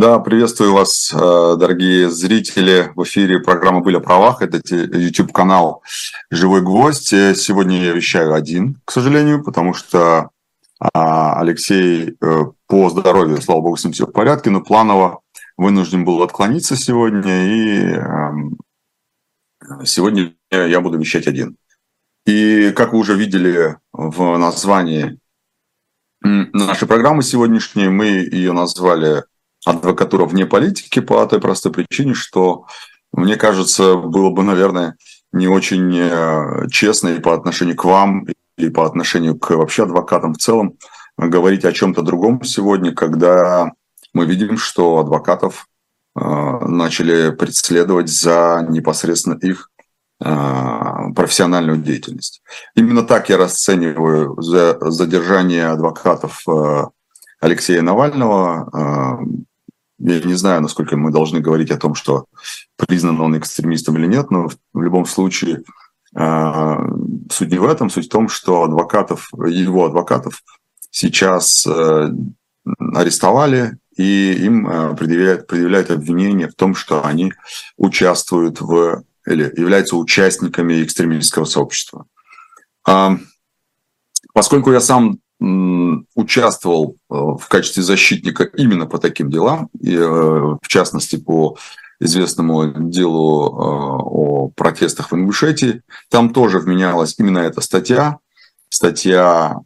Да, приветствую вас, э, дорогие зрители. В эфире программа «Были о правах». Это YouTube-канал «Живой гвоздь». Сегодня я вещаю один, к сожалению, потому что а, Алексей э, по здоровью, слава богу, с ним все в порядке, но планово вынужден был отклониться сегодня, и эм, сегодня я буду вещать один. И как вы уже видели в названии нашей программы сегодняшней, мы ее назвали адвокатура вне политики по той простой причине, что, мне кажется, было бы, наверное, не очень э, честно и по отношению к вам, и по отношению к вообще адвокатам в целом говорить о чем-то другом сегодня, когда мы видим, что адвокатов э, начали преследовать за непосредственно их э, профессиональную деятельность. Именно так я расцениваю задержание адвокатов Алексея Навального, я не знаю, насколько мы должны говорить о том, что признан он экстремистом или нет, но в любом случае а, суть не в этом, суть в том, что адвокатов, его адвокатов сейчас э, арестовали, и им э, предъявляют, предъявляют обвинение в том, что они участвуют в или являются участниками экстремистского сообщества. А, поскольку я сам участвовал э, в качестве защитника именно по таким делам, и, э, в частности по известному делу э, о протестах в Ингушетии. Там тоже вменялась именно эта статья, статья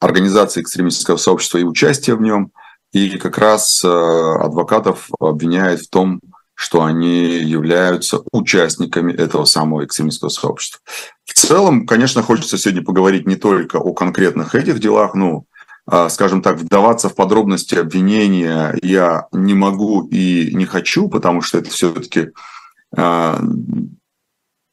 организации экстремистского сообщества и участия в нем. И как раз адвокатов обвиняют в том, что они являются участниками этого самого экстремистского сообщества. В целом, конечно, хочется сегодня поговорить не только о конкретных этих делах, ну, скажем так, вдаваться в подробности обвинения я не могу и не хочу, потому что это все-таки, а,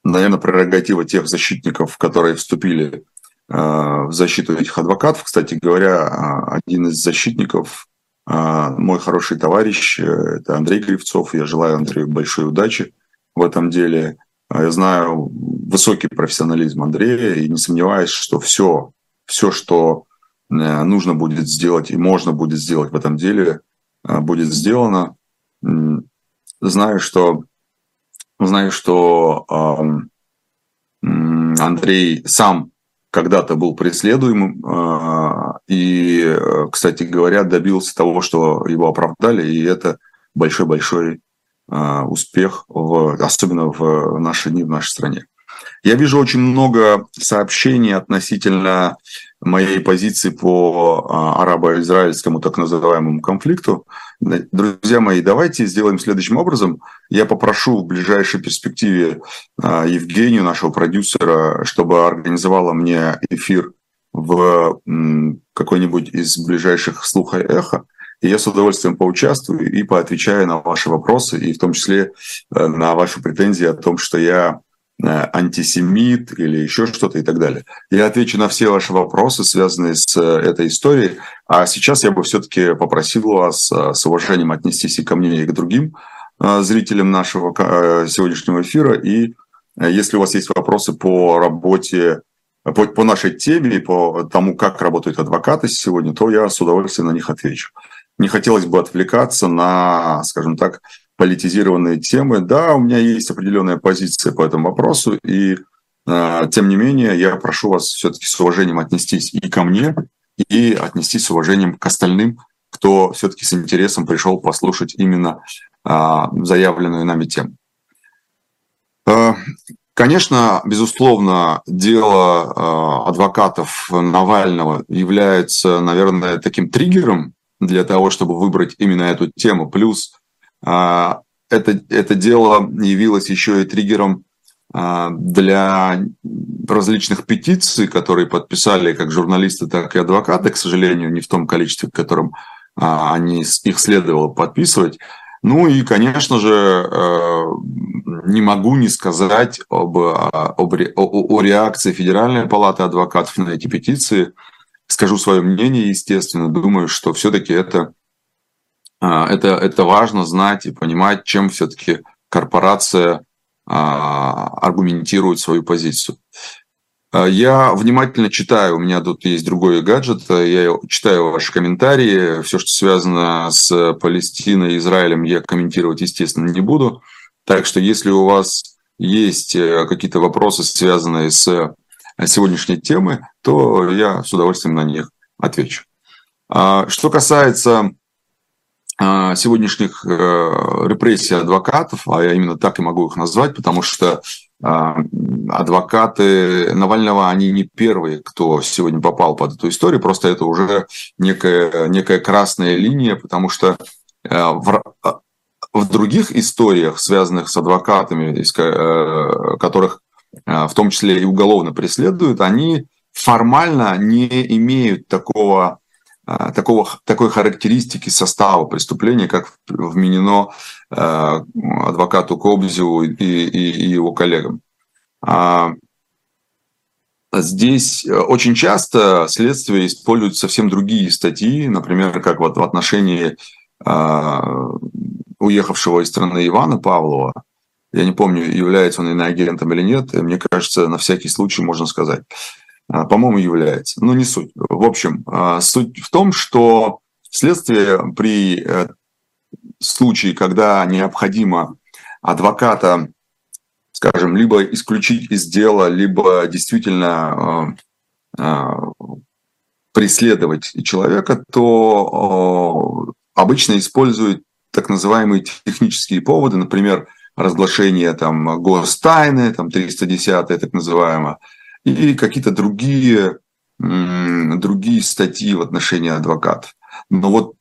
наверное, прерогатива тех защитников, которые вступили а, в защиту этих адвокатов. Кстати говоря, один из защитников мой хороший товарищ, э, это Андрей Кривцов. Я желаю Андрею большой удачи в этом деле. А, я знаю высокий профессионализм Андрея и не сомневаюсь, что все, все, что э, нужно будет сделать и можно будет сделать в этом деле, э, будет сделано. Знаю, что, знаю, что Андрей сам когда-то был преследуемым а, и, кстати говоря, добился того, что его оправдали, и это большой-большой а, успех, в, особенно в наши дни, в нашей стране. Я вижу очень много сообщений относительно моей позиции по а, арабо-израильскому так называемому конфликту. Друзья мои, давайте сделаем следующим образом. Я попрошу в ближайшей перспективе а, Евгению, нашего продюсера, чтобы организовала мне эфир в какой-нибудь из ближайших слуха и эхо. И я с удовольствием поучаствую и поотвечаю на ваши вопросы, и в том числе э, на ваши претензии о том, что я антисемит или еще что-то и так далее. Я отвечу на все ваши вопросы, связанные с э, этой историей. А сейчас я бы все-таки попросил вас э, с уважением отнестись и ко мне, и к другим зрителям нашего сегодняшнего эфира. И если у вас есть вопросы по работе, по, по нашей теме, по тому, как работают адвокаты сегодня, то я с удовольствием на них отвечу. Не хотелось бы отвлекаться на, скажем так, политизированные темы. Да, у меня есть определенная позиция по этому вопросу, и э, тем не менее я прошу вас все-таки с уважением отнестись и ко мне, и отнестись с уважением к остальным, кто все-таки с интересом пришел послушать именно э, заявленную нами тему. Э, конечно, безусловно, дело адвокатов Навального является, наверное, таким триггером для того, чтобы выбрать именно эту тему. Плюс а, это, это дело явилось еще и триггером а, для различных петиций, которые подписали как журналисты, так и адвокаты, к сожалению, не в том количестве, в котором а, они, их следовало подписывать. Ну и, конечно же, э, не могу не сказать об, об, о, о реакции Федеральной палаты адвокатов на эти петиции. Скажу свое мнение, естественно. Думаю, что все-таки это а, это, это важно знать и понимать, чем все-таки корпорация а, аргументирует свою позицию. А, я внимательно читаю, у меня тут есть другой гаджет, я читаю ваши комментарии, все, что связано с Палестиной и Израилем, я комментировать, естественно, не буду. Так что если у вас есть э, какие-то вопросы, связанные с э, сегодняшней темой, то я с удовольствием на них отвечу. А, что касается а, сегодняшних э, репрессий адвокатов, а я именно так и могу их назвать, потому что а, адвокаты Навального, они не первые, кто сегодня попал под эту историю, просто это уже некая, некая красная линия, потому что в, в других историях, связанных с адвокатами, которых в том числе и уголовно преследуют, они формально не имеют такого а, такого, такой характеристики состава преступления, как вменено э, адвокату Кобзеву и, и, и его коллегам. А здесь очень часто следствие использует совсем другие статьи, например, как вот в отношении э, уехавшего из страны Ивана Павлова. Я не помню, является он иноагентом или нет. Мне кажется, на всякий случай можно сказать. А, по-моему, является. Но не суть. В общем, а, суть в том, что следствие при э, случае, когда необходимо адвоката, скажем, либо исключить из дела, либо действительно а, преследовать человека, то обычно используют так называемые технические поводы, например, разглашение там гостайны, там 310 так называемое, и какие-то другие, другие статьи в отношении адвокатов. Но вот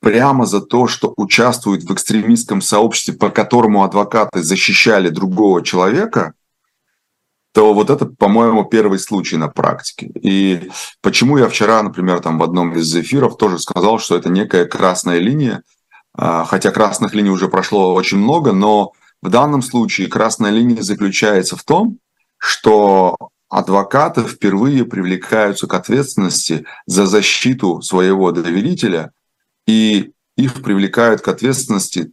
прямо за то, что участвуют в экстремистском сообществе, по которому адвокаты защищали другого человека, то вот это, по-моему, первый случай на практике. И почему я вчера, например, там в одном из эфиров тоже сказал, что это некая красная линия, а, хотя красных линий уже прошло очень много, но в данном случае красная линия заключается в том, что адвокаты впервые привлекаются к ответственности за защиту своего доверителя, и их привлекают к ответственности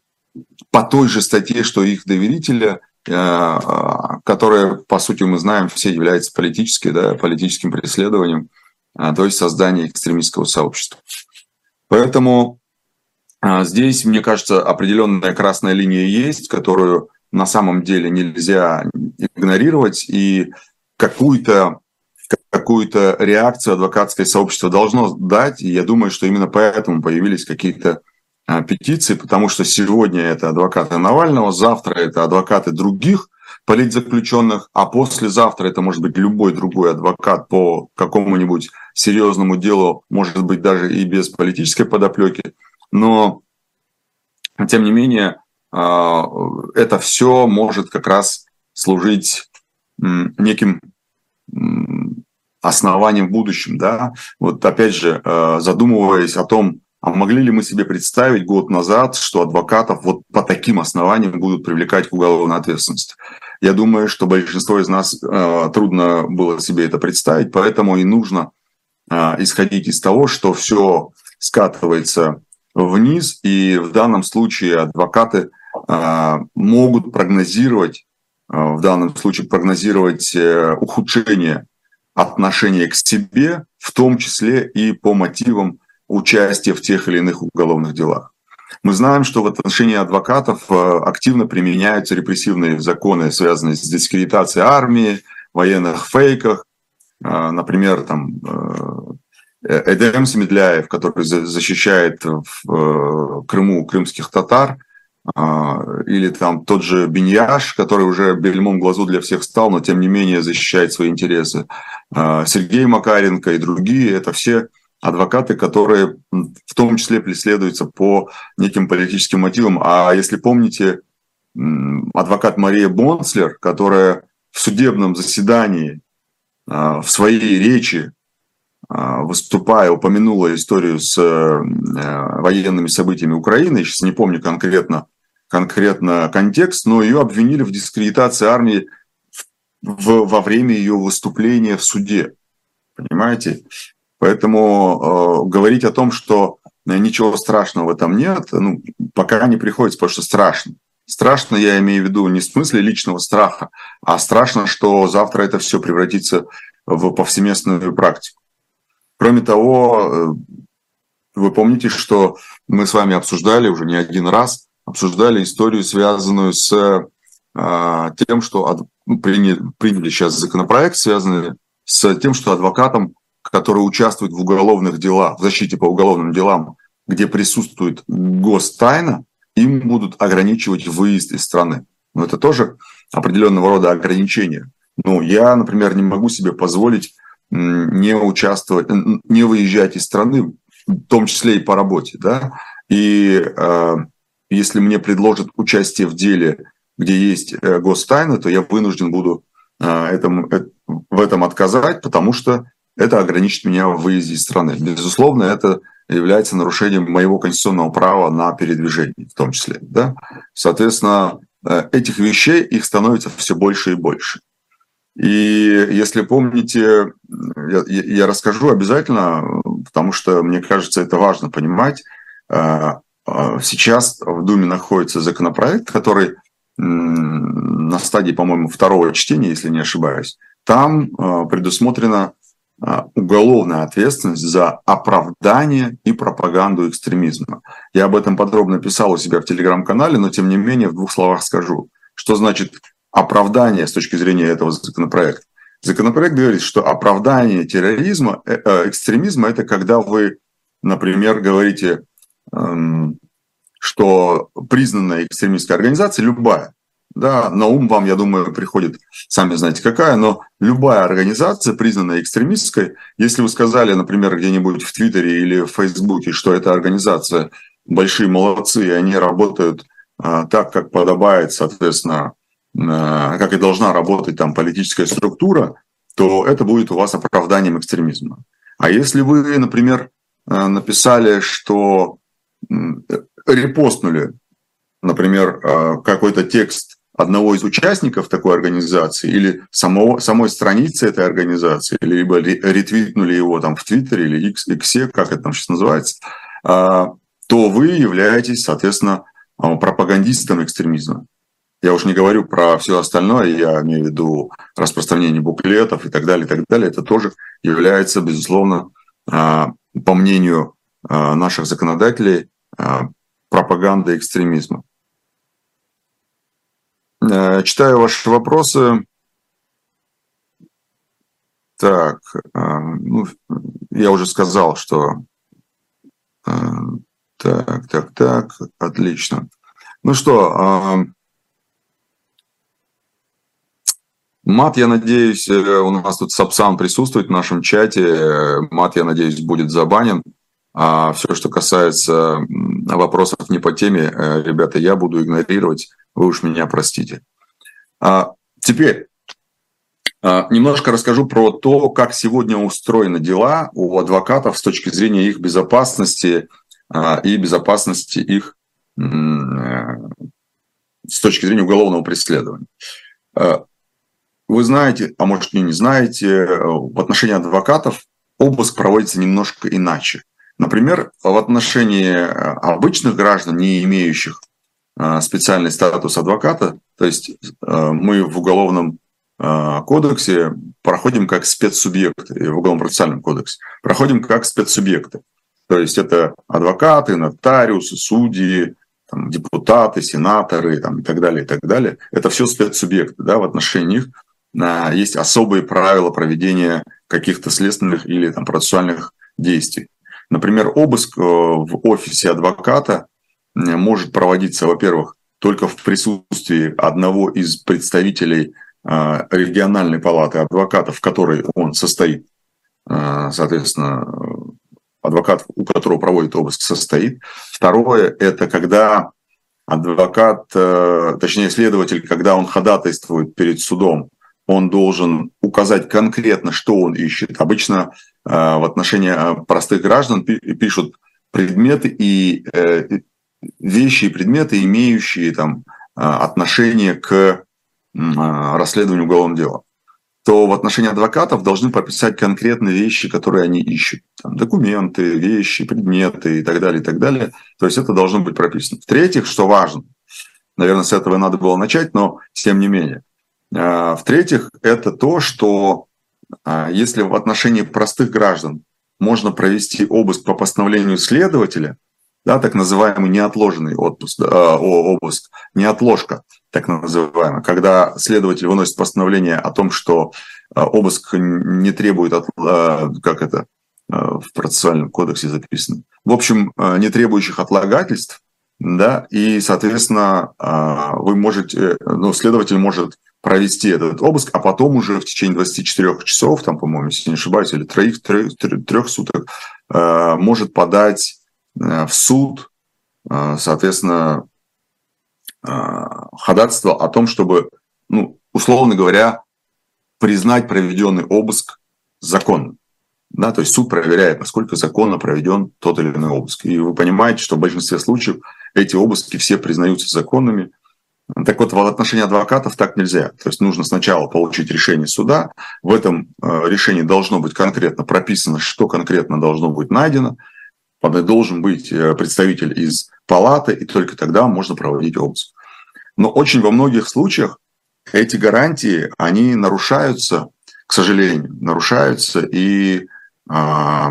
по той же статье, что их доверителя, э, э, которая, по сути, мы знаем, все является политической, да, политическим преследованием, э, то есть создание экстремистского сообщества. Поэтому здесь, мне кажется, определенная красная линия есть, которую на самом деле нельзя игнорировать, и какую-то какую-то реакцию адвокатское сообщество должно дать, и я думаю, что именно поэтому появились какие-то а, петиции, потому что сегодня это адвокаты Навального, завтра это адвокаты других политзаключенных, а послезавтра это может быть любой другой адвокат по какому-нибудь серьезному делу, может быть даже и без политической подоплеки. Но, тем не менее, а, это все может как раз служить неким основанием в будущем, да, вот опять же, э, задумываясь о том, а могли ли мы себе представить год назад, что адвокатов вот по таким основаниям будут привлекать к уголовной ответственности? Я думаю, что большинство из нас э, трудно было себе это представить, поэтому и нужно э, исходить из того, что все скатывается вниз, и в данном случае адвокаты могут прогнозировать Э, в данном случае прогнозировать э, ухудшение отношения к себе, в том числе и по мотивам участия в тех или иных уголовных делах. Мы знаем, что в отношении адвокатов э, активно применяются репрессивные законы, связанные с дискредитацией армии, военных фейках. Например, там Эдем Семедляев, который защищает в Крыму крымских татар – или там тот же Беньяш, который уже бельмом глазу для всех стал, но тем не менее защищает свои интересы. А, Сергей Макаренко и другие – это все адвокаты, которые в том числе преследуются по неким политическим мотивам. А если помните, адвокат Мария Бонслер, которая в судебном заседании а, в своей речи выступая, упомянула историю с э, военными событиями Украины, сейчас не помню конкретно конкретно контекст, но ее обвинили в дискредитации армии в, во время ее выступления в суде. Понимаете? Поэтому э, говорить о том, что ничего страшного в этом нет, ну, пока не приходится, потому что страшно. Страшно, я имею в виду не в смысле личного страха, а страшно, что завтра это все превратится в повсеместную практику. Кроме того, вы помните, что мы с вами обсуждали уже не один раз, обсуждали историю, связанную с э, тем, что ну, приняли сейчас законопроект, связанный с тем, что адвокатам, которые участвуют в уголовных делах, в защите по уголовным делам, где присутствует гостайна, им будут ограничивать выезд из страны. Но это тоже определенного рода ограничения. Ну, я, например, не могу себе позволить не участвовать, не выезжать из страны, в том числе и по работе, да, и э, если мне предложат участие в деле, где есть э, гостайна, то я вынужден буду э, этому, э, в этом отказать, потому что это ограничит меня в выезде из страны. Безусловно, это является нарушением моего конституционного права на передвижение в том числе. Да? Соответственно, э, этих вещей их становится все больше и больше. И если помните, я, я расскажу обязательно, потому что мне кажется, это важно понимать. А, а, сейчас в Думе находится законопроект, который на стадии, по-моему, второго чтения, если не ошибаюсь. Там а, предусмотрена уголовная ответственность за оправдание и пропаганду экстремизма. Я об этом подробно писал у себя в телеграм-канале, но тем не менее в двух словах скажу, что значит оправдание с точки зрения этого законопроекта. Законопроект говорит, что оправдание терроризма, э, э, экстремизма – это когда вы, например, говорите, эм, что признанная экстремистская организация, любая, да, на ум вам, я думаю, приходит, сами знаете какая, но любая организация, признанная экстремистской, если вы сказали, например, где-нибудь в Твиттере или в Фейсбуке, что эта организация большие молодцы, и они работают а, так, как подобает, соответственно, как и должна работать там политическая структура, то это будет у вас оправданием экстремизма. А если вы, например, э, написали, что репостнули, например, э, какой-то текст одного из участников такой организации или самого, самой страницы этой организации, либо ретвитнули его там в Твиттере или X, X, как это там сейчас называется, то вы являетесь, соответственно, пропагандистом экстремизма. Я уж не говорю про все остальное, я имею в виду распространение буклетов и так далее, и так далее. Это тоже является, безусловно, а, по мнению а, наших законодателей, а, пропагандой экстремизма. Читаю ваши вопросы. Так, ну, я уже сказал, что... Так, так, так, отлично. Ну что, Мат, я надеюсь, э, у нас тут Сапсан присутствует в нашем чате. Мат, я надеюсь, будет забанен. А все, что касается вопросов не по теме, э, ребята, я буду игнорировать. Вы уж меня простите. А, теперь а, немножко расскажу про то, как сегодня устроены дела у адвокатов с точки зрения их безопасности а, и безопасности их э, с точки зрения уголовного преследования. Вы знаете, а может и не знаете, э, в отношении адвокатов обыск проводится немножко иначе. Например, в отношении э, обычных граждан, не имеющих э, специальный статус адвоката, то есть мы в уголовном кодексе проходим как спецсубъекты, в уголовном процессуальном кодексе, проходим как спецсубъекты. То есть это адвокаты, нотариусы, судьи, там, депутаты, сенаторы там, и так далее, и так далее. Это все спецсубъекты. Да, в отношении них есть особые правила проведения каких-то следственных или там, процессуальных действий. Например, обыск э, в офисе адвоката может проводиться, во-первых, только в присутствии одного из представителей э, региональной палаты адвокатов, в которой он состоит. Э, соответственно, адвокат, у которого проводит обыск, состоит. Второе – это когда адвокат, точнее следователь, когда он ходатайствует перед судом он должен указать конкретно, что он ищет. Обычно э, в отношении э, простых граждан пишут предметы и э, вещи и предметы, имеющие там отношение к расследованию уголовного дела то в отношении адвокатов должны прописать конкретные вещи, которые они ищут. Там, документы, вещи, предметы и так далее, и так далее. То есть это должно быть прописано. В-третьих, что важно, наверное, с этого надо было начать, но тем не менее, в-третьих, это то, что если в отношении простых граждан можно провести обыск по постановлению следователя, да, так называемый неотложенный отпуск, э, обыск, неотложка, так называемая, когда следователь выносит постановление о том, что э, обыск не требует, от, э, как это э, в процессуальном кодексе записано, в общем, э, не требующих отлагательств, да, и, соответственно, э, вы можете, ну, следователь может провести этот обыск, а потом уже в течение 24 часов, там, по-моему, если не ошибаюсь, или троих, трех, трех суток, э, может подать э, в суд, э, соответственно, ходатайство о том, чтобы, ну, условно говоря, признать проведенный обыск законным. Да, то есть суд проверяет, насколько законно проведен тот или иной обыск. И вы понимаете, что в большинстве случаев эти обыски все признаются законными, так вот, в отношении адвокатов так нельзя. То есть нужно сначала получить решение суда. В этом э, решении должно быть конкретно прописано, что конкретно должно быть найдено. Должен быть э, представитель из палаты, и только тогда можно проводить обыск. Но очень во многих случаях эти гарантии, они нарушаются, к сожалению, нарушаются, и э,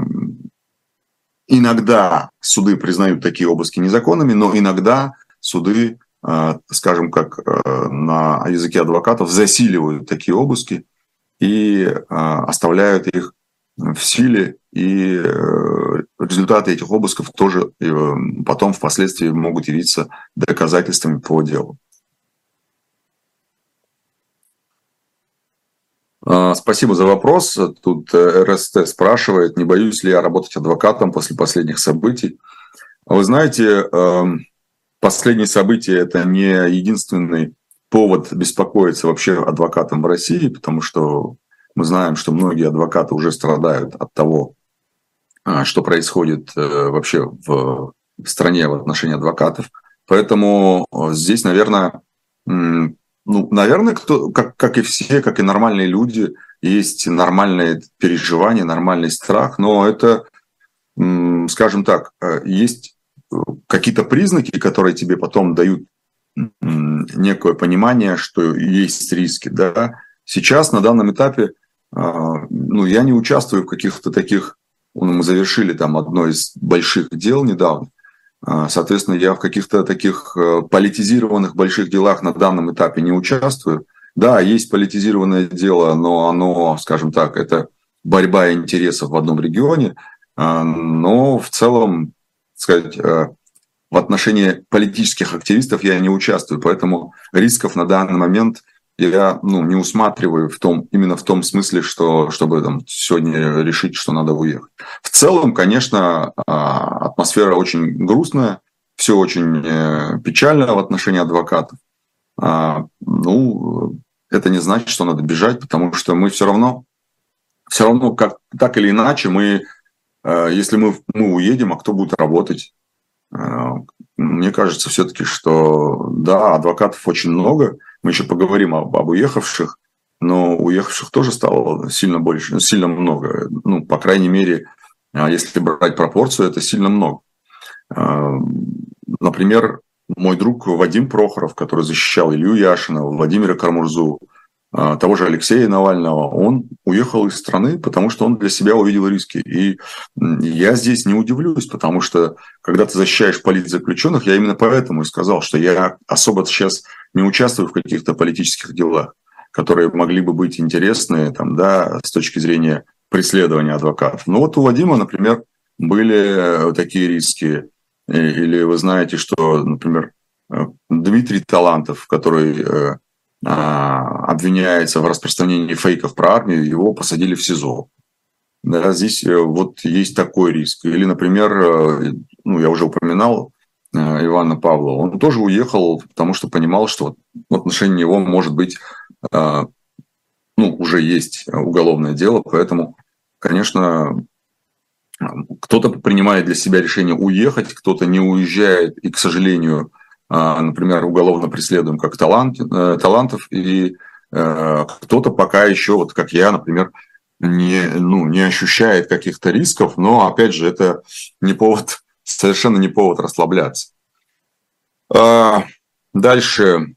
иногда суды признают такие обыски незаконными, но иногда суды скажем, как э, на языке адвокатов, засиливают такие обыски и а, оставляют их в силе, и э, результаты этих обысков тоже э, потом впоследствии могут явиться доказательствами по делу. А, спасибо за вопрос. Тут РСТ спрашивает, не боюсь ли я работать адвокатом после последних событий. Вы знаете, эм, последние события – это не единственный повод беспокоиться вообще адвокатам в России, потому что мы знаем, что многие адвокаты уже страдают от того, а, что происходит э, вообще в стране в отношении адвокатов. Поэтому э, здесь, наверное, ну, наверное, кто, как, как и все, как и нормальные люди, есть нормальные переживания, нормальный страх, но это, скажем так, э, есть какие-то признаки, которые тебе потом дают некое понимание, что есть риски. Да? Сейчас на данном этапе а, ну, я не участвую в каких-то таких, ну, мы завершили там одно из больших дел недавно, а, Соответственно, я в каких-то таких э, политизированных больших делах на данном этапе не участвую. Да, есть политизированное дело, но оно, скажем так, это борьба интересов в одном регионе. А, но в целом сказать, э, в отношении политических активистов я не участвую, поэтому рисков на данный момент я ну, не усматриваю в том, именно в том смысле, что, чтобы там, сегодня решить, что надо уехать. В целом, конечно, а, атмосфера очень грустная, все очень э, печально в отношении адвокатов. А, ну, это не значит, что надо бежать, потому что мы все равно, все равно как, так или иначе, мы если мы, мы уедем, а кто будет работать? Э, мне кажется все-таки, что да, адвокатов очень много. Мы еще поговорим об, об уехавших, но уехавших тоже стало сильно больше, сильно много. Ну, по крайней мере, э, если брать пропорцию, это сильно много. Например, мой друг Вадим Прохоров, который защищал Илью Яшина, Владимира Кармурзу, а, того же Алексея Навального, он уехал из страны, потому что он для себя увидел риски. И я здесь не удивлюсь, потому что когда ты защищаешь политзаключенных, я именно поэтому и сказал, что я особо сейчас не участвую в каких-то политических делах, которые могли бы быть интересны там, да, с точки зрения преследования адвокатов. Но вот у Вадима, например, были такие риски. Или вы знаете, что, например, э, Дмитрий Талантов, который э, а, обвиняется в распространении фейков про армию, его посадили в СИЗО. Да, здесь э, вот есть такой риск. Или, например, э, ну, я уже упоминал э, Ивана Павлова, он тоже уехал, потому что понимал, что в отношении него может быть, ну, уже есть уголовное дело, поэтому, конечно, кто-то принимает для себя решение уехать, кто-то не уезжает, и, к сожалению, а, например, уголовно преследуем как талант, э, талантов, и э, кто-то пока еще, вот как я, например, не, ну, не ощущает каких-то рисков, но, опять же, это не повод, совершенно не повод расслабляться. А, дальше.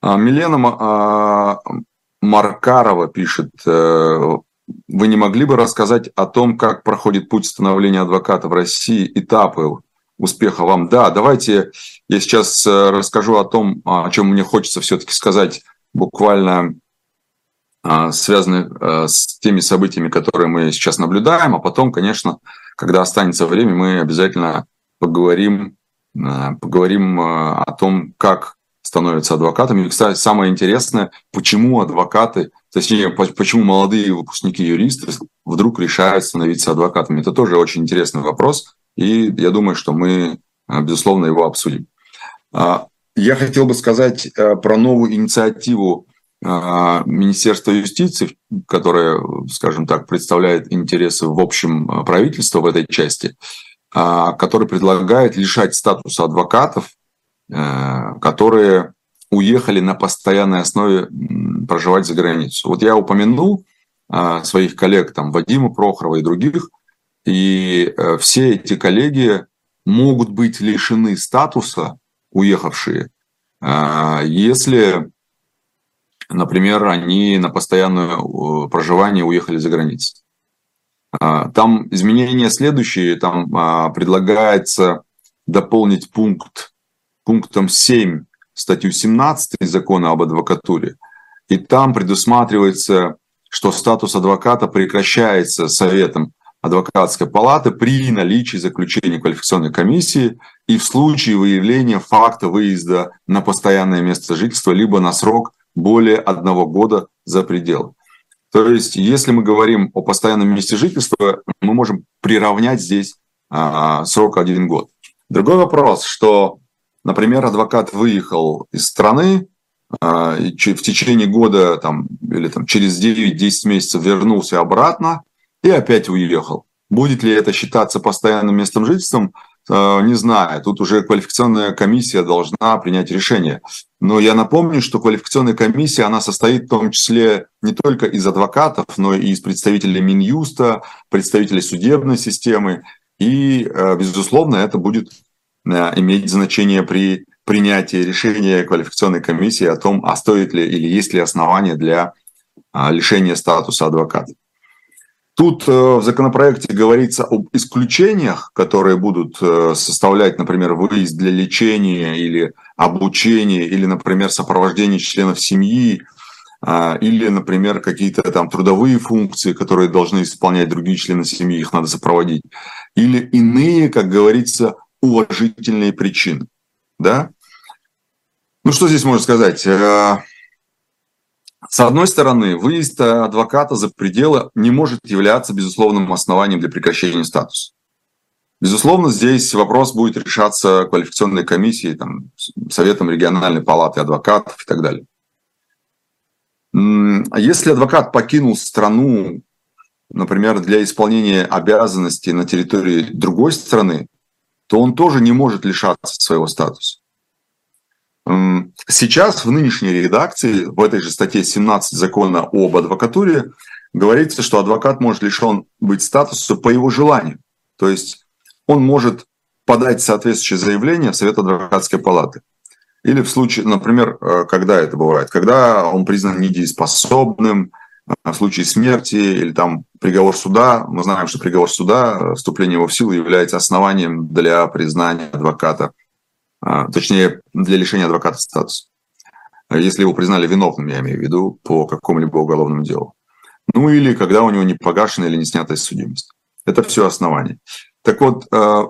А, Милена Маркарова пишет, э, вы не могли бы рассказать о том, как проходит путь становления адвоката в России, этапы успеха вам? Да, давайте я сейчас э, расскажу о том, о чем мне хочется все-таки сказать буквально а, связаны э, с теми событиями, которые мы сейчас наблюдаем, а потом, конечно, когда останется время, мы обязательно поговорим, поговорим о том, как становятся адвокатами. И, кстати, самое интересное, почему адвокаты, точнее, почему молодые выпускники юристы вдруг решают становиться адвокатами. Это тоже очень интересный вопрос, и я думаю, что мы, а, безусловно, его обсудим. А, я хотел бы сказать а, про новую инициативу Министерства юстиции, которая, скажем так, представляет интересы в общем правительства в этой части, который предлагает лишать статуса адвокатов которые уехали на постоянной основе проживать за границу. Вот я упомянул э, своих коллег, там, Вадима Прохорова и других, и э, все эти коллеги могут быть лишены статуса, уехавшие, если, например, они на постоянное проживание уехали за границу. Там изменения следующие, там предлагается дополнить пункт пунктом 7 статью 17 закона об адвокатуре, и там предусматривается, что статус адвоката прекращается Советом адвокатской палаты при наличии заключения квалификационной комиссии и в случае выявления факта выезда на постоянное место жительства либо на срок более одного года за пределы. То есть, если мы говорим о постоянном месте жительства, мы можем приравнять здесь а, срок один год. Другой вопрос, что Например, адвокат выехал из страны, а, в течение года там, или там, через 9-10 месяцев вернулся обратно и опять уехал. Будет ли это считаться постоянным местом жительства, а, не знаю. Тут уже квалификационная комиссия должна принять решение. Но я напомню, что квалификационная комиссия, она состоит в том числе не только из адвокатов, но и из представителей Минюста, представителей судебной системы. И, а, безусловно, это будет иметь значение при принятии решения квалификационной комиссии о том, а стоит ли или есть ли основания для а, лишения статуса адвоката. Тут э, в законопроекте говорится об исключениях, которые будут э, составлять, например, выезд для лечения или обучения, или, например, сопровождение членов семьи, а, или, например, какие-то там трудовые функции, которые должны исполнять другие члены семьи, их надо сопроводить, или иные, как говорится, уважительные причины. Да? Ну, что здесь можно сказать? Э, с одной стороны, выезд адвоката за пределы не может являться безусловным основанием для прекращения статуса. Безусловно, здесь вопрос будет решаться квалификационной комиссией, там, Советом региональной палаты адвокатов и так далее. Если адвокат покинул страну, например, для исполнения обязанностей на территории другой страны, то он тоже не может лишаться своего статуса. Сейчас в нынешней редакции, в этой же статье 17 закона об адвокатуре, говорится, что адвокат может лишен быть статуса по его желанию. То есть он может подать соответствующее заявление в Совет адвокатской палаты. Или в случае, например, э, когда это бывает, когда он признан недееспособным, в случае смерти или там приговор суда, мы знаем, что приговор суда, э, вступление его в силу является основанием для признания адвоката, а, точнее, для лишения адвоката статуса. Если его признали виновным, я имею в виду, по какому-либо уголовному делу. Ну или когда у него не погашена или не снятая судимость. Это все основания. Так вот, э,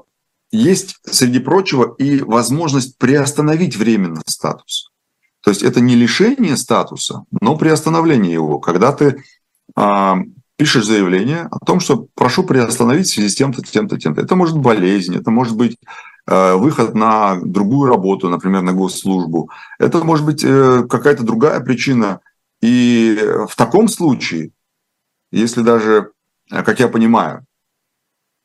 есть, среди прочего, и возможность приостановить временно статус. То есть это не лишение статуса, но приостановление его, когда ты а, пишешь заявление о том, что прошу приостановить в связи с тем-то, тем-то, тем-то. Это может быть болезнь, это может быть э, выход на другую работу, например, на госслужбу. Это может быть э, какая-то другая причина. И в таком случае, если даже, как я понимаю,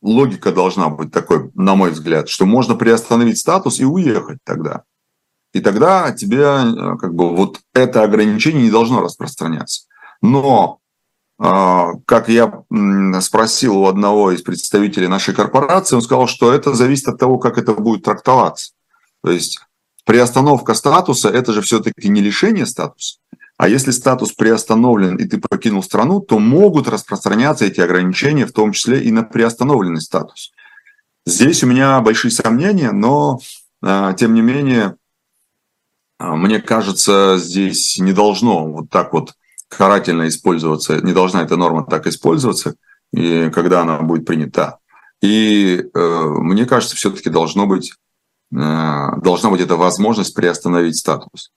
логика должна быть такой, на мой взгляд, что можно приостановить статус и уехать тогда. И тогда тебе э, как бы вот это ограничение не должно распространяться. Но а, как я спросил у одного из представителей нашей корпорации, он сказал, что это зависит от того, как это будет трактоваться. То есть приостановка статуса – это же все-таки не лишение статуса. А если статус приостановлен и ты покинул страну, то могут распространяться эти ограничения, в том числе и на приостановленный статус. Здесь у меня большие сомнения, но а, тем не менее, мне кажется, здесь не должно вот так вот карательно использоваться, не должна эта норма так использоваться, и когда она будет принята. И э, мне кажется, все-таки должно быть, э, должна быть эта возможность приостановить статус.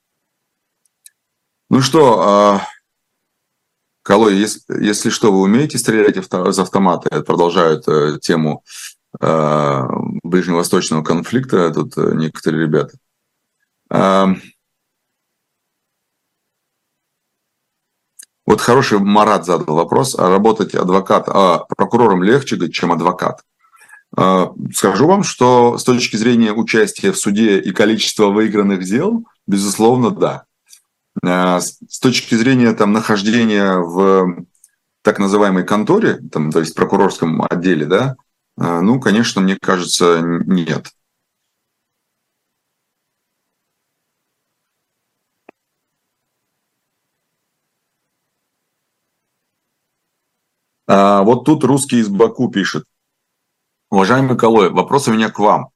Ну что, э, Колой, если, если что, вы умеете стрелять из автомата? Продолжают э, тему э, ближневосточного конфликта тут э, некоторые ребята. Вот хороший Марат задал вопрос, а работать адвокат, а прокурором легче, чем адвокат. А, скажу вам, что с точки зрения участия в суде и количества выигранных дел, безусловно, да. А, с точки зрения там, нахождения в так называемой конторе, там, то есть прокурорском отделе, да, а, ну, конечно, мне кажется, нет. А, вот тут русский из Баку пишет. Уважаемый Колой, вопрос у меня к вам.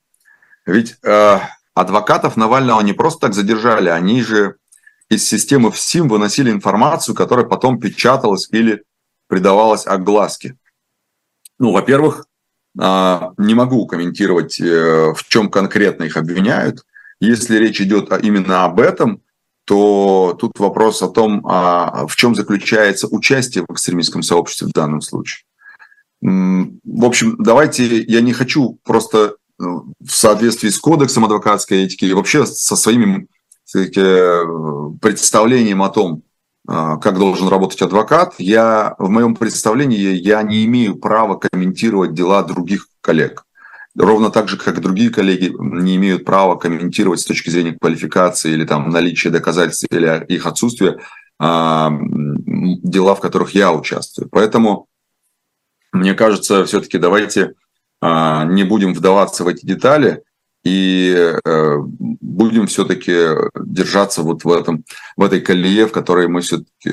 Ведь э, адвокатов Навального не просто так задержали, они же из системы ФСИМ выносили информацию, которая потом печаталась или придавалась огласке. Ну, во-первых, э, не могу комментировать, э, в чем конкретно их обвиняют. Если речь идет именно об этом, то тут вопрос о том, а в чем заключается участие в экстремистском сообществе в данном случае. В общем, давайте, я не хочу просто ну, в соответствии с кодексом адвокатской этики и вообще со своим представлением о том, а, как должен работать адвокат, я в моем представлении я не имею права комментировать дела других коллег. Ровно так же, как и другие коллеги не имеют права комментировать с точки зрения квалификации или там наличия доказательств или их отсутствия а, дела, в которых я участвую. Поэтому мне кажется, все-таки давайте а, не будем вдаваться в эти детали и э, будем все-таки держаться вот в этом в этой колее, в которой мы все-таки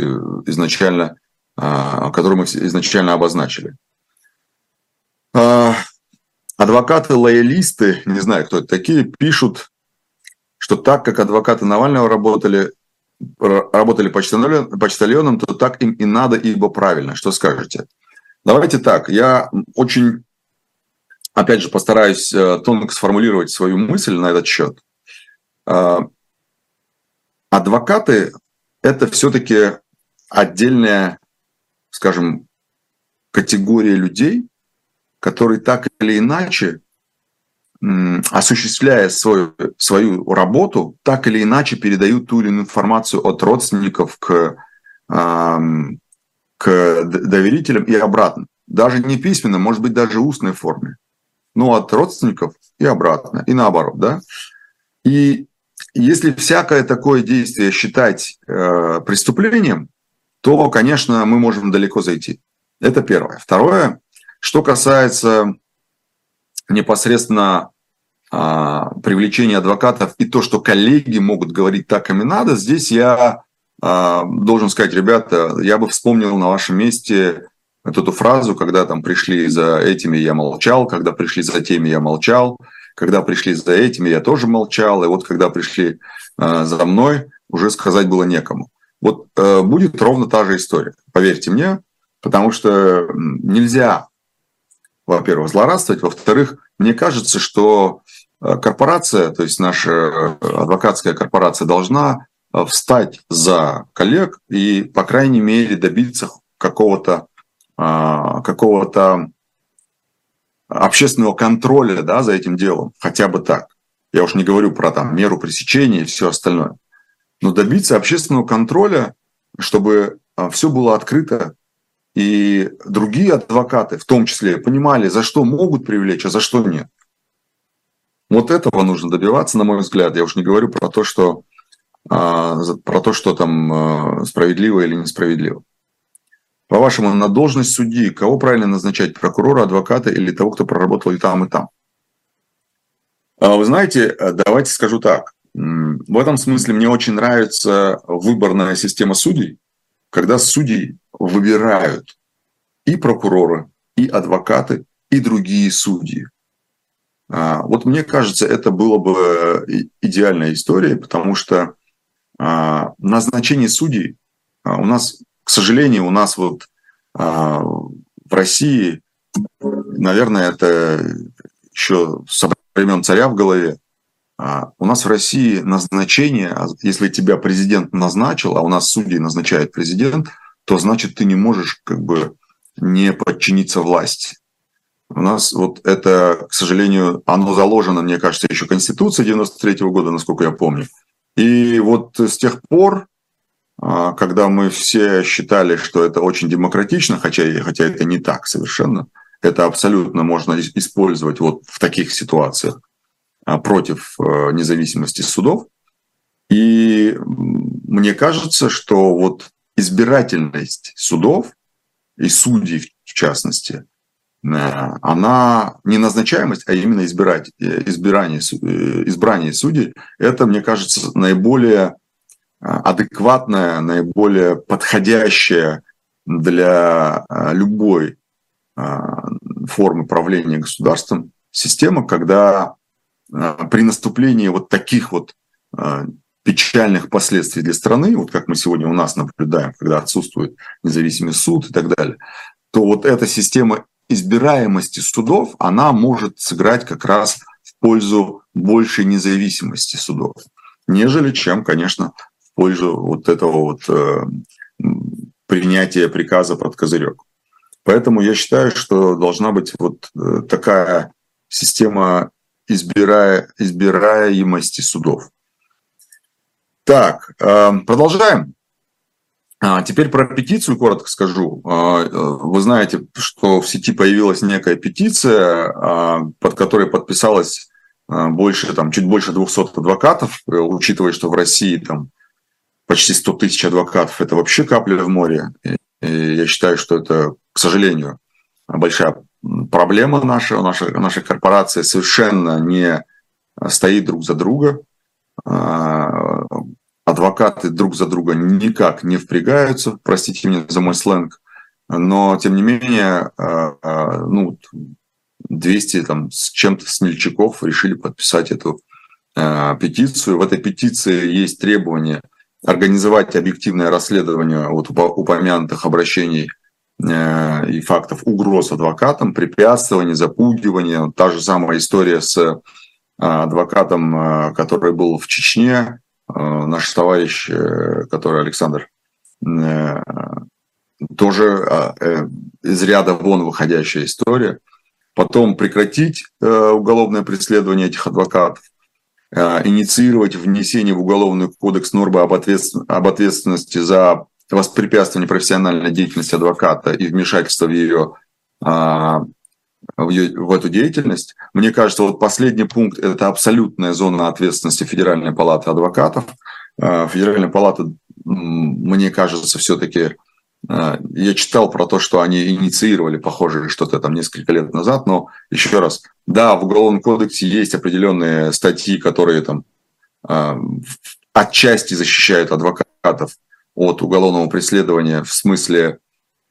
изначально, а, которую мы изначально обозначили. Адвокаты-лоялисты, не знаю, кто это такие, пишут, что так как адвокаты Навального работали, работали почтальоном, то так им и надо, ибо правильно. Что скажете? Давайте так, я очень, опять же, постараюсь э, тонко сформулировать свою мысль на этот счет. Э, адвокаты – это все-таки отдельная, скажем, категория людей, которые так или иначе, осуществляя свою, свою работу, так или иначе передают ту или иную информацию от родственников к к доверителям и обратно. Даже не письменно, может быть, даже устной форме. Ну, от родственников и обратно, и наоборот, да. И если всякое такое действие считать э, преступлением, то, конечно, мы можем далеко зайти. Это первое. Второе, что касается непосредственно э, привлечения адвокатов и то, что коллеги могут говорить так им и надо, здесь я а, должен сказать, ребята, я бы вспомнил на вашем месте эту фразу, когда там пришли за этими, я молчал, когда пришли за теми, я молчал, когда пришли за этими, я тоже молчал, и вот когда пришли э, за мной, уже сказать было некому. Вот э, будет ровно та же история, поверьте мне, потому что нельзя, во-первых, злорадствовать, во-вторых, мне кажется, что корпорация, то есть наша адвокатская корпорация должна Э, встать за коллег и, по крайней мере, добиться какого-то а, какого-то общественного контроля да, за этим делом, хотя бы так. Я уж не говорю про там, меру пресечения и все остальное. Но добиться общественного контроля, чтобы все было открыто, и другие адвокаты, в том числе, понимали, за что могут привлечь, а за что нет. Вот этого нужно добиваться, на мой взгляд. Я уж не говорю про то, что а, про то, что там а, справедливо или несправедливо. По-вашему, на должность судьи кого правильно назначать? Прокурора, адвоката или того, кто проработал и там, и там? А, вы знаете, давайте скажу так. В этом смысле мне очень нравится выборная система судей, когда судьи выбирают и прокуроры, и адвокаты, и другие судьи. А, вот мне кажется, это было бы идеальная история, потому что а, назначение судей а, у нас, к сожалению, у нас вот в России, наверное, это еще со времен царя в голове, у нас в России назначение, если тебя президент назначил, а у нас судей назначает президент, то значит ты не можешь как бы не подчиниться власти. У нас вот это, к сожалению, оно заложено, мне кажется, еще Конституцией 93 -го года, насколько я помню. И вот с тех пор, а, когда мы все считали, что это очень демократично, хотя, хотя это не так совершенно, это абсолютно можно использовать вот в таких ситуациях а, против э, независимости судов. И мне кажется, что вот избирательность судов и судей в частности, Э, она не назначаемость, а именно избирать, э, избирание, э, избрание судей, это, мне кажется, наиболее адекватная, наиболее подходящая для любой формы правления государством система, когда при наступлении вот таких вот печальных последствий для страны, вот как мы сегодня у нас наблюдаем, когда отсутствует независимый суд и так далее, то вот эта система избираемости судов, она может сыграть как раз в пользу большей независимости судов, нежели чем, конечно, в пользу вот этого вот э, принятия приказа под козырек. Поэтому я считаю, что должна быть вот э, такая система избирая, избираемости судов. Так, э, продолжаем. А, теперь про петицию коротко скажу. А, э, вы знаете, что в сети появилась некая петиция, а, под которой подписалось больше, там, чуть больше 200 адвокатов, э, учитывая, что в России там почти 100 тысяч адвокатов, это вообще капля в море. И я считаю, что это, к сожалению, большая проблема наша, наша, наша корпорация совершенно не стоит друг за друга адвокаты друг за друга никак не впрягаются, простите меня за мой сленг, но тем не менее, а, а, ну, 200 там, с чем-то смельчаков решили подписать эту а, петицию. В этой петиции есть требование организовать объективное расследование вот упомянутых обращений и фактов угроз адвокатам, препятствований, запугивания. Та же самая история с адвокатом, который был в Чечне, Э, наш товарищ, э, который Александр, э, тоже из ряда вон выходящая история. Потом прекратить уголовное преследование этих адвокатов, инициировать внесение в Уголовный кодекс нормы об, ответственности за воспрепятствование профессиональной деятельности адвоката и вмешательство в ее в, в эту деятельность. Мне кажется, вот последний пункт – это абсолютная зона ответственности Федеральной палаты адвокатов. А, Федеральная палата, мне кажется, все-таки а, я читал про то, что они инициировали похожее что-то там несколько лет назад, но еще раз, да, в Уголовном кодексе есть определенные статьи, которые там а, отчасти защищают адвокатов от уголовного преследования в смысле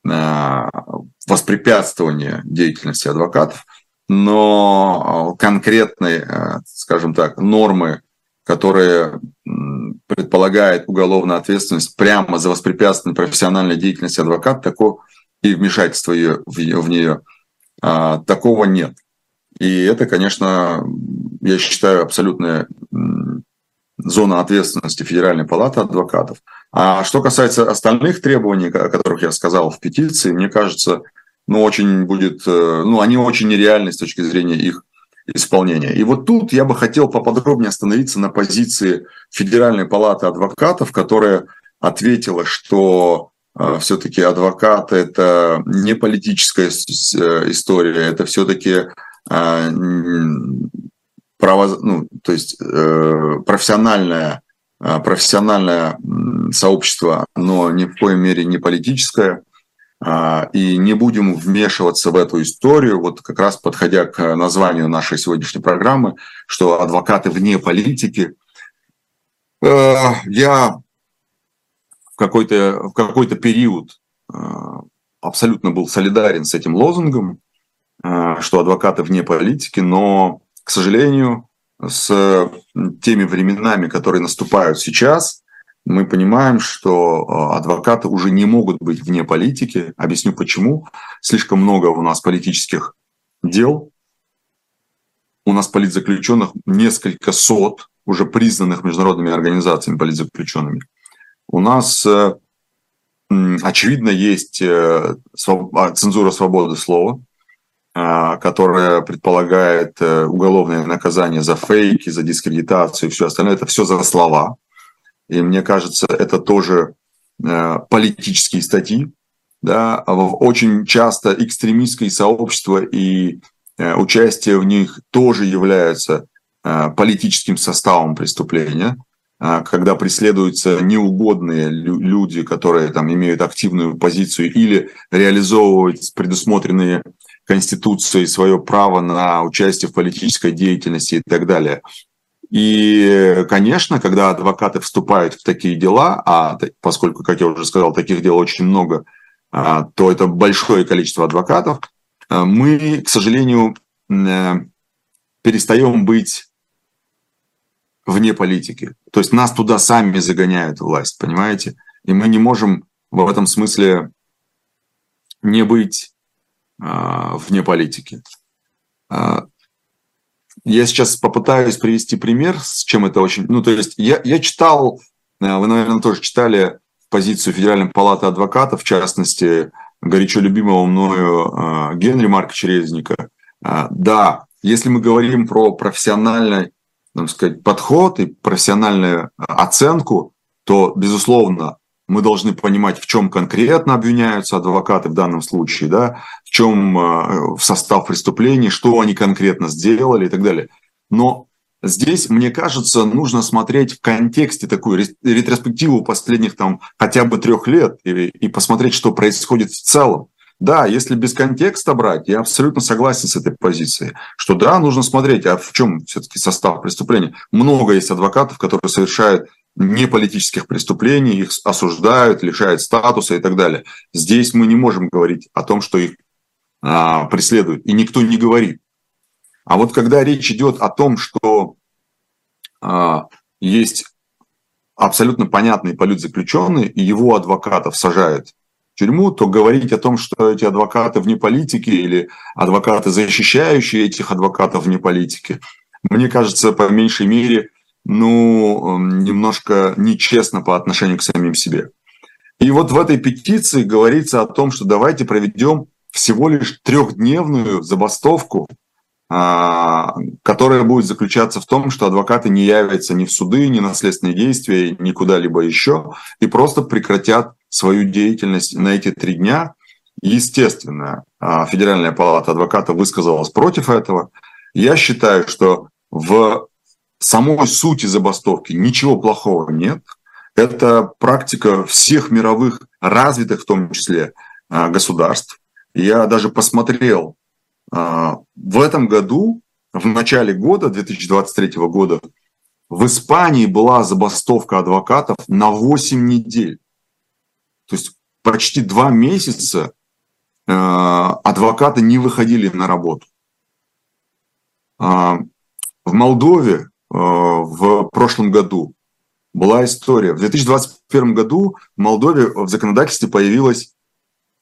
воспрепятствования деятельности адвокатов, но конкретные, э, скажем так, нормы, которые предполагают уголовную ответственность прямо за воспрепятствование профессиональной деятельности адвоката, такого и вмешательство ее, в, в нее, а, такого нет. И это, конечно, я считаю, абсолютная зона ответственности Федеральной палаты адвокатов. А что касается остальных требований, о которых я сказал в петиции, мне кажется, ну, очень будет, э, ну, они очень нереальны с точки зрения их исполнения. И вот тут я бы хотел поподробнее остановиться на позиции Федеральной палаты адвокатов, которая ответила, что э, все-таки адвокат это не политическая э, история, это все-таки право, ну, то есть э, профессиональное, э, профессиональное сообщество, но ни в коей мере не политическое. А, и не будем вмешиваться в эту историю, вот как раз подходя к названию нашей сегодняшней программы, что адвокаты вне политики. Э, я в какой-то в какой-то период э, абсолютно был солидарен с этим лозунгом, что адвокаты вне политики, но, к сожалению, с теми временами, которые наступают сейчас, мы понимаем, что адвокаты уже не могут быть вне политики. Объясню почему. Слишком много у нас политических дел. У нас политзаключенных несколько сот, уже признанных международными организациями политзаключенными. У нас, э, очевидно, есть э, а, цензура свободы слова, которая предполагает э, уголовное наказание за фейки, за дискредитацию и все остальное. Это все за слова. И мне кажется, это тоже политические статьи. Да, очень часто экстремистские сообщества и участие в них тоже являются Э, политическим составом преступления, э, когда преследуются неугодные люди, которые там имеют активную позицию или реализовывают предусмотренные Конституцией свое право на участие в политической деятельности и так далее. И, конечно, когда адвокаты вступают в такие дела, а поскольку, как я уже сказал, таких дел очень много, а, то это большое количество адвокатов, э, мы, к сожалению, перестаем быть вне политики. То есть нас туда сами загоняют власть, понимаете? И мы не можем в этом смысле не быть э, вне политики. Э, я сейчас попытаюсь привести пример, с чем это очень... Ну, то есть я, я читал, э, вы, наверное, тоже читали позицию Федеральной палаты адвокатов, в частности, горячо любимого мною э, Генри Марка Черезника. Да, если мы говорим про профессиональный так сказать, подход и профессиональную оценку, то, безусловно, мы должны понимать, в чем конкретно обвиняются адвокаты в данном случае, да, в чем э, в состав преступления, что они конкретно сделали и так далее. Но здесь, мне кажется, нужно смотреть в контексте такую ретроспективу последних там хотя бы трех лет и, и посмотреть, что происходит в целом. Да, если без контекста брать, я абсолютно согласен с этой позицией, что да, нужно смотреть, а в чем все-таки состав преступления. Много есть адвокатов, которые совершают не политических преступлений, их осуждают, лишают статуса и так далее. Здесь мы не можем говорить о том, что их а, преследуют, и никто не говорит. А вот когда речь идет о том, что а, есть абсолютно понятный политзаключенный, и его адвокатов сажают тюрьму, то говорить о том, что эти адвокаты вне политики или адвокаты, защищающие этих адвокатов вне политики, мне кажется, по меньшей мере, ну, немножко нечестно по отношению к самим себе. И вот в этой петиции говорится о том, что давайте проведем всего лишь трехдневную забастовку а, которая будет заключаться в том, что адвокаты не явятся ни в суды, ни на следственные действия, ни куда-либо еще, и просто прекратят свою деятельность на эти три дня. Естественно, а, Федеральная палата адвокатов высказалась против этого. Я считаю, что в самой сути забастовки ничего плохого нет. Это практика всех мировых развитых, в том числе, а, государств. Я даже посмотрел а, в этом году, в начале года, 2023 года, в Испании была забастовка адвокатов на 8 недель. То есть почти два месяца а, адвокаты не выходили на работу. В Молдове в прошлом году была история. В 2021 году в Молдове в законодательстве появилась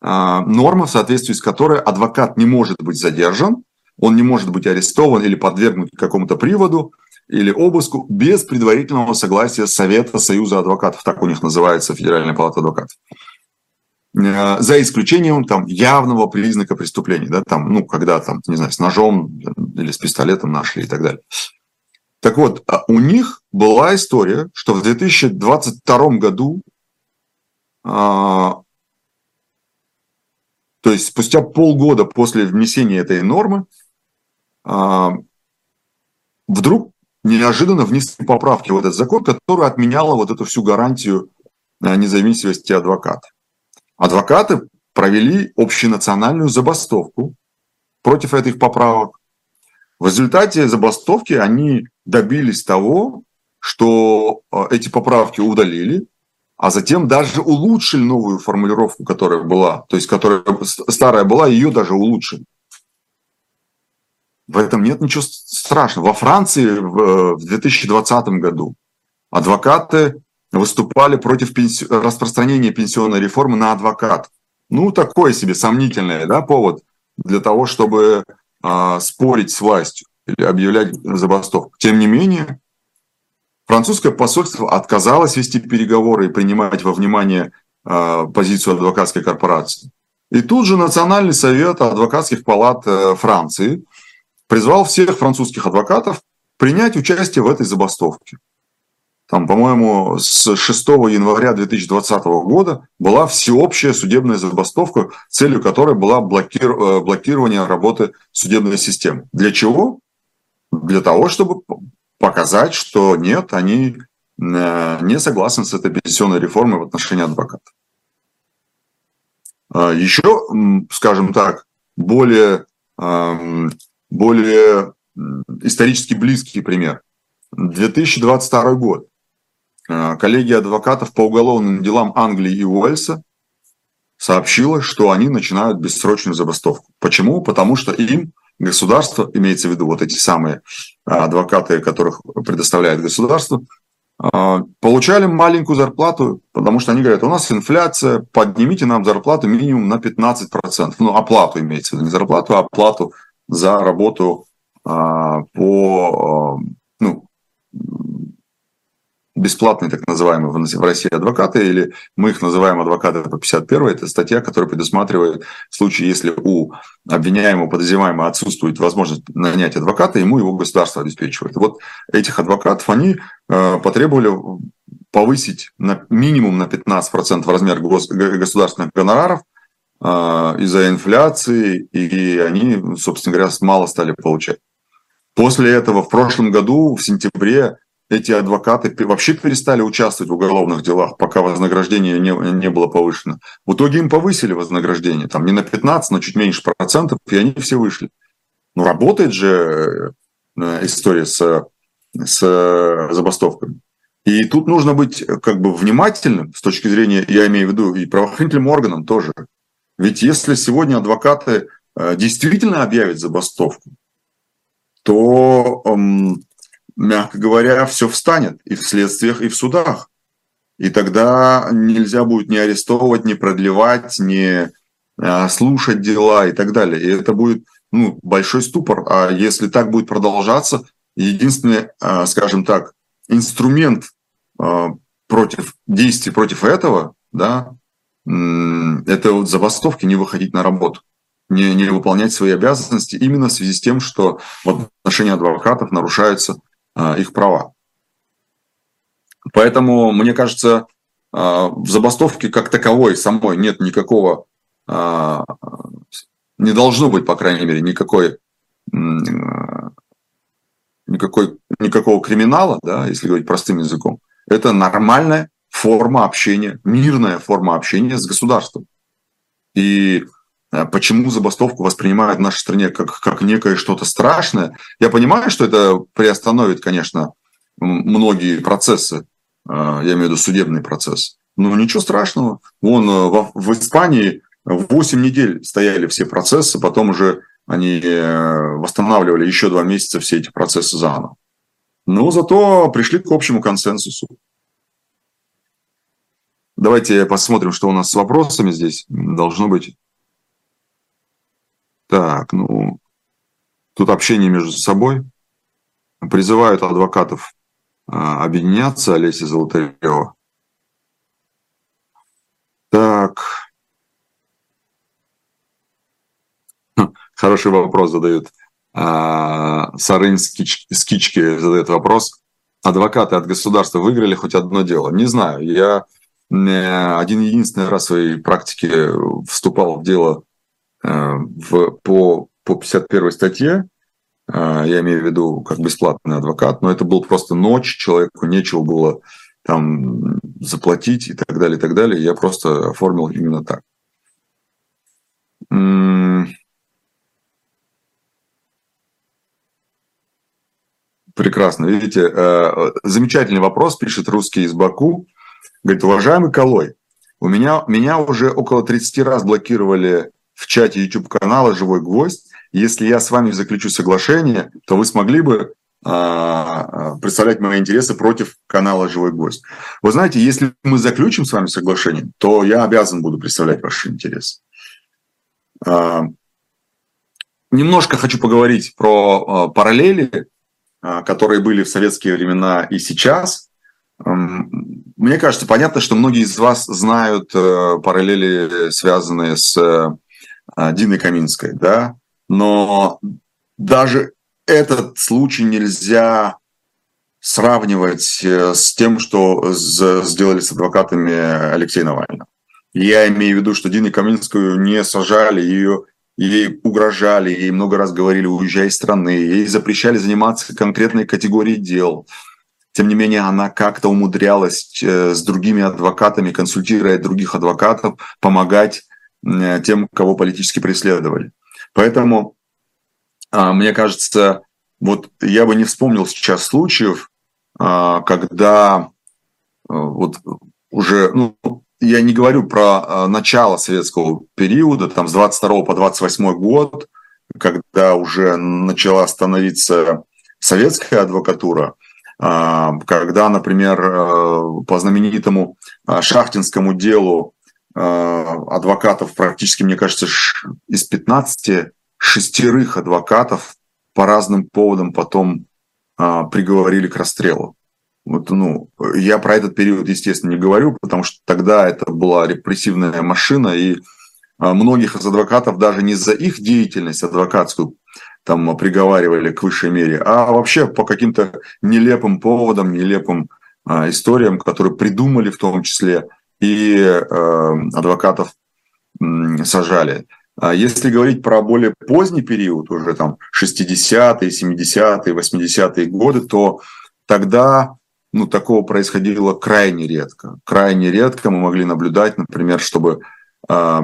а, норма, в соответствии с которой адвокат не может быть задержан, он не может быть арестован или подвергнут какому-то приводу или обыску без предварительного согласия Совета Союза адвокатов, так у них называется Федеральная палата адвокатов. А, за исключением там явного признака преступления, да, там, ну, когда там, не знаю, с ножом или с пистолетом нашли и так далее. Так вот, а у них была история, что в 2022 году то есть спустя полгода после внесения этой нормы а, вдруг неожиданно внесли поправки в этот закон, который отменяла вот эту всю гарантию а, независимости адвоката. Адвокаты провели общенациональную забастовку против этих поправок. В результате забастовки они добились того, что эти поправки удалили, а затем даже улучшили новую формулировку, которая была, то есть которая старая была, ее даже улучшили. В этом нет ничего страшного. Во Франции в 2020 году адвокаты выступали против распространения пенсионной реформы на адвокат. Ну, такой себе сомнительный да, повод для того, чтобы а, спорить с властью или объявлять забастовку. Тем не менее, французское посольство отказалось вести переговоры и принимать во внимание а, позицию адвокатской корпорации. И тут же Национальный совет адвокатских палат э, Франции призвал всех французских адвокатов принять участие в этой забастовке там, по-моему, с 6 января 2020 года была всеобщая судебная забастовка, целью которой была блокир... Э, блокирование работы судебной системы. Для чего? Для того, чтобы показать, что нет, они э, не согласны с этой пенсионной реформой в отношении адвокатов. А Еще, скажем так, более, более исторически близкий пример. 2022 год. Э, коллегия адвокатов по уголовным делам Англии и Уэльса сообщила, что они начинают бессрочную забастовку. Почему? Потому что им государство, имеется в виду вот эти самые э, адвокаты, которых предоставляет государство, э, получали маленькую зарплату, потому что они говорят, у нас инфляция, поднимите нам зарплату минимум на 15%. Ну, оплату имеется в виду, не зарплату, а оплату за работу по бесплатные так называемые в России адвокаты, или мы их называем адвокаты по 51 это статья, которая предусматривает в случае, если у обвиняемого, подозреваемого отсутствует возможность нанять адвоката, ему его государство обеспечивает. Вот этих адвокатов они э, потребовали повысить на минимум на 15% размер гос, государственных гонораров э, из-за инфляции, и они, собственно говоря, мало стали получать. После этого в прошлом году, в сентябре, эти адвокаты вообще перестали участвовать в уголовных делах, пока вознаграждение не, не было повышено. В итоге им повысили вознаграждение, там не на 15, но чуть меньше процентов, и они все вышли. Ну, работает же э, история с, с забастовками. И тут нужно быть как бы внимательным с точки зрения, я имею в виду, и правоохранительным органам тоже. Ведь если сегодня адвокаты э, действительно объявят забастовку, то мягко говоря, все встанет и в следствиях, и в судах. И тогда нельзя будет ни арестовывать, ни продлевать, ни а, слушать дела и так далее. И это будет ну, большой ступор. А если так будет продолжаться, единственный, а, скажем так, инструмент а, против действий против этого, да, это вот забастовки, не выходить на работу, не, не выполнять свои обязанности именно в связи с тем, что в отношении адвокатов нарушаются их права. Поэтому, мне кажется, а, в забастовке как таковой самой нет никакого, а, не должно быть, по крайней мере, никакой, никакой, никакого криминала, да, если говорить простым языком. Это нормальная форма общения, мирная форма общения с государством. И почему забастовку воспринимают в нашей стране как, как некое что-то страшное. Я понимаю, что это приостановит, конечно, многие процессы, э, я имею в виду судебный процесс. Но ничего страшного. Вон э, в, в Испании 8 недель стояли все процессы, потом уже они восстанавливали еще два месяца все эти процессы заново. Но зато пришли к общему консенсусу. Давайте посмотрим, что у нас с вопросами здесь должно быть. Так, ну, тут общение между собой. Призывают адвокатов а, объединяться, Олеся Золотарева. Так. Хороший вопрос задают. А, Сарын Скички задает вопрос. Адвокаты от государства выиграли хоть одно дело? Не знаю. Я один единственный раз в своей практике вступал в дело Э, в, по, по 51 статье, э, я имею в виду как бесплатный адвокат, но это был просто ночь, человеку нечего было там заплатить и так далее, и так далее. Я просто оформил именно так. Прекрасно. Видите, э, замечательный вопрос, пишет русский из Баку. Говорит, уважаемый Колой, у меня, меня уже около 30 раз блокировали в чате YouTube-канала «Живой гвоздь». Если я с вами заключу соглашение, то вы смогли бы а, представлять мои интересы против канала «Живой гвоздь». Вы знаете, если мы заключим с вами соглашение, то я обязан буду представлять ваши интересы. А, немножко хочу поговорить про а, параллели, которые были в советские времена и сейчас. Мне кажется, понятно, что многие из вас знают э, параллели, связанные с э, Диной Каминской, да, но даже этот случай нельзя сравнивать э, с тем, что сделали с адвокатами Алексея Навального. Я имею в виду, что Дину Каминскую не сажали, ее ей угрожали, ей много раз говорили, уезжай из страны, ей запрещали заниматься конкретной категорией дел. Тем не менее, она как-то умудрялась э, с другими адвокатами, консультируя других адвокатов, помогать тем, кого политически преследовали. Поэтому, а, мне кажется, вот я бы не вспомнил сейчас случаев, а, когда э, вот уже, ну, я не говорю про начало советского периода, там с 22 по 28 год, когда уже начала становиться советская адвокатура – а, когда, например, э, по знаменитому а, шахтинскому делу а, адвокатов практически, мне кажется, из 15 шестерых адвокатов по разным поводам потом приговорили к расстрелу. Вот, ну, я про этот период, естественно, не говорю, потому что тогда это была репрессивная машина, и многих из адвокатов даже не за их деятельность адвокатскую там приговаривали к высшей мере, а вообще по каким-то нелепым поводам, нелепым а, историям, которые придумали в том числе, и э, адвокатов м, сажали. А если говорить про более поздний период, уже там 60-е, 70-е, 80-е годы, то тогда ну, такого происходило крайне редко. Крайне редко мы могли наблюдать, например, чтобы э,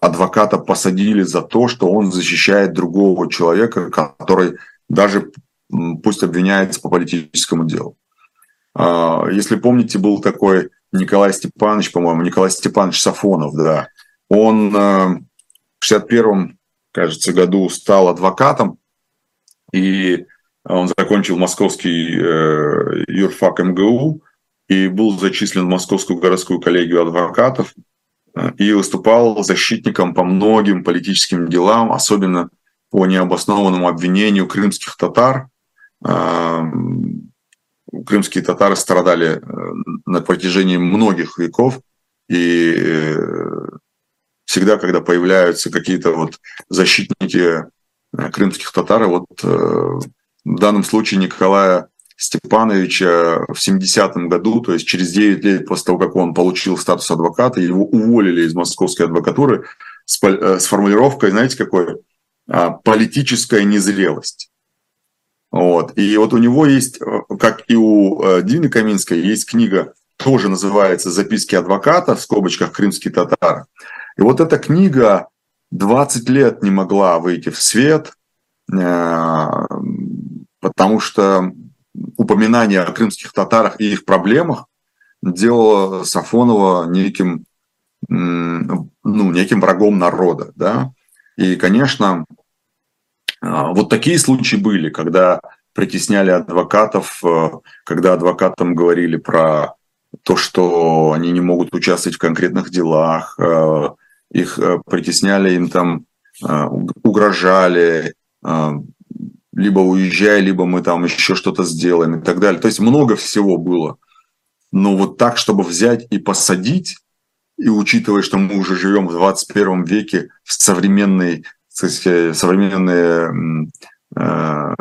адвоката посадили за то, что он защищает другого человека, который даже пусть обвиняется по политическому делу. А, если помните, был такой Николай Степанович, по-моему, Николай Степанович Сафонов, да. Он э, в 61 кажется, году стал адвокатом, и он закончил московский э, юрфак МГУ и был зачислен в Московскую городскую коллегию адвокатов – и выступал защитником по многим политическим делам, особенно по необоснованному обвинению крымских татар. Крымские татары страдали э, на протяжении многих веков, и э, всегда, когда появляются какие-то вот защитники э, крымских татар, вот в данном случае Николая Степановича в 70-м году, то есть через 9 лет после того, как он получил статус адвоката, его уволили из московской адвокатуры с, с формулировкой, знаете, какой? А, политическая незрелость. Вот. И вот у него есть, э, как и у э, Дины Каминской, есть книга, тоже называется «Записки адвоката», в скобочках «Крымские татары». И вот эта книга 20 лет не могла выйти в свет, потому что упоминание о крымских татарах и их проблемах делало Сафонова неким, ну, неким врагом народа. Да? И, конечно, вот такие случаи были, когда притесняли адвокатов, э, когда адвокатам говорили про то, что они не могут участвовать в конкретных делах, э, их э, притесняли, им там угрожали, либо уезжай, либо мы там еще что-то сделаем и так далее. То есть много всего было. Но вот так, чтобы взять и посадить, и учитывая, что мы уже живем в 21 веке в современной, современные, э,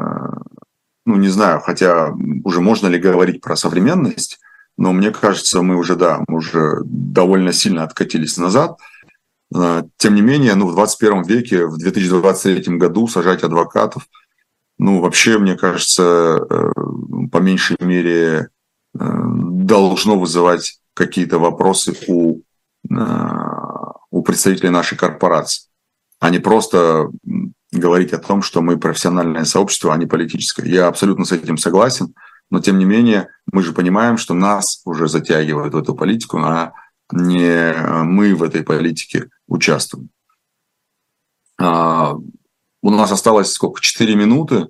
ну не знаю, хотя уже можно ли говорить про современность, но мне кажется, мы уже, да, мы уже довольно сильно откатились назад. Э, тем не менее, ну, в 21 веке, в 2023 году сажать адвокатов – ну, вообще, мне кажется, э, по меньшей мере должно вызывать какие-то вопросы у, у представителей нашей корпорации, а не просто говорить о том, что мы профессиональное сообщество, а не политическое. Я абсолютно с этим согласен, но тем не менее мы же понимаем, что нас уже затягивают в эту политику, а не мы в этой политике участвуем. А, у нас осталось сколько? Четыре минуты.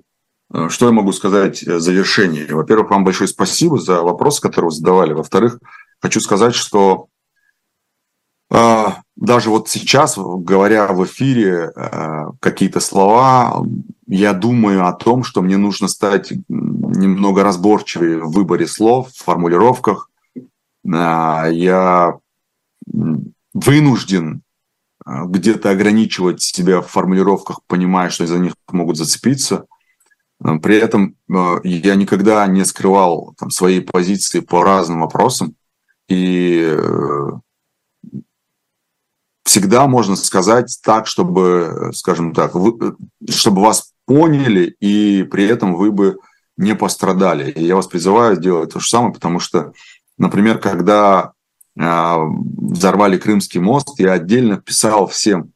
А, что я могу сказать в завершении? Во-первых, вам большое спасибо за вопрос, который вы задавали. Во-вторых, хочу сказать, что а, даже вот сейчас, говоря в эфире какие-то слова, я думаю о том, что мне нужно стать немного разборчивее в выборе слов, в формулировках. Я вынужден а, где-то ограничивать себя в формулировках, понимая, что за них могут зацепиться. При этом я никогда не скрывал там, свои позиции по разным вопросам. И э, всегда можно сказать так, чтобы, скажем так, вы, чтобы вас поняли, и при этом вы бы не пострадали. И я вас призываю сделать то же самое, потому что, например, когда а, взорвали Крымский мост, я отдельно писал всем,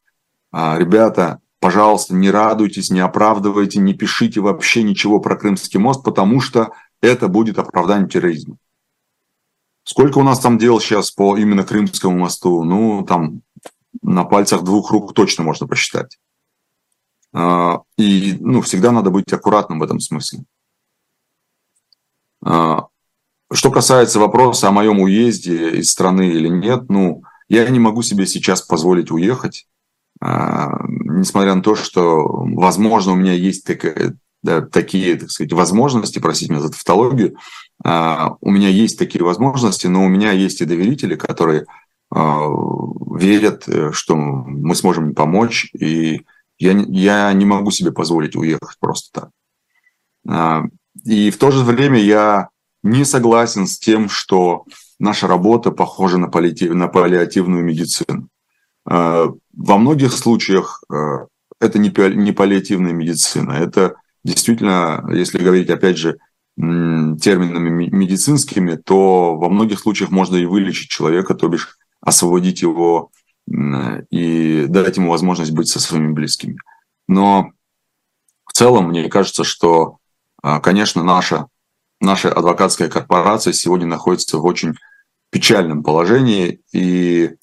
а, ребята, пожалуйста, не радуйтесь, не оправдывайте, не пишите вообще ничего про Крымский мост, потому что это будет оправдание терроризма. Сколько у нас там дел сейчас по именно Крымскому мосту? Ну, там на пальцах двух рук точно можно посчитать. А, и ну, всегда надо быть аккуратным в этом смысле. Что касается вопроса о моем уезде из страны или нет, ну, я не могу себе сейчас позволить уехать, а, несмотря на то, что, возможно, у меня есть такая, да, такие, так сказать, возможности, простите меня за тавтологию, а, у меня есть такие возможности, но у меня есть и доверители, которые а, верят, что мы сможем помочь, и я, я не могу себе позволить уехать просто так. И в то же время я не согласен с тем, что наша работа похожа на, паллиатив, на паллиативную медицину. Э, во многих случаях э, это не паллиативная медицина, это действительно, если говорить, опять же, терминами медицинскими, то во многих случаях можно и вылечить человека, то бишь освободить его и дать ему возможность быть со своими близкими. Но в целом, мне кажется, что, э, конечно, наша наша адвокатская корпорация сегодня находится в очень печальном положении. И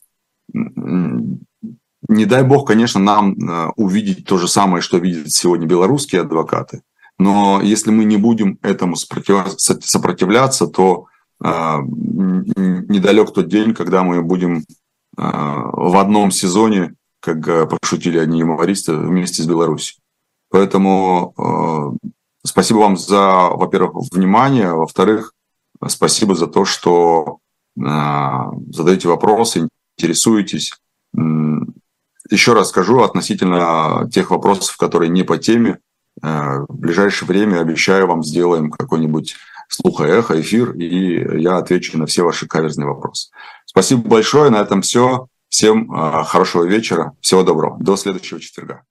не дай бог, конечно, нам э, увидеть то же самое, что видят сегодня белорусские адвокаты. Но если мы не будем этому сопротивляться, то недалек тот день, когда мы будем э, в одном сезоне, как пошутили одни юмористы, вместе с Беларусью. Поэтому Спасибо вам за, во-первых, внимание, во-вторых, спасибо за то, что задаете вопросы, интересуетесь. Еще раз скажу относительно тех вопросов, которые не по теме. Э, в ближайшее время, обещаю, вам сделаем какой-нибудь слуха-эхо, эфир, и я отвечу на все ваши каверзные вопросы. Спасибо большое, на этом все. Всем э, хорошего вечера, всего доброго, до следующего четверга.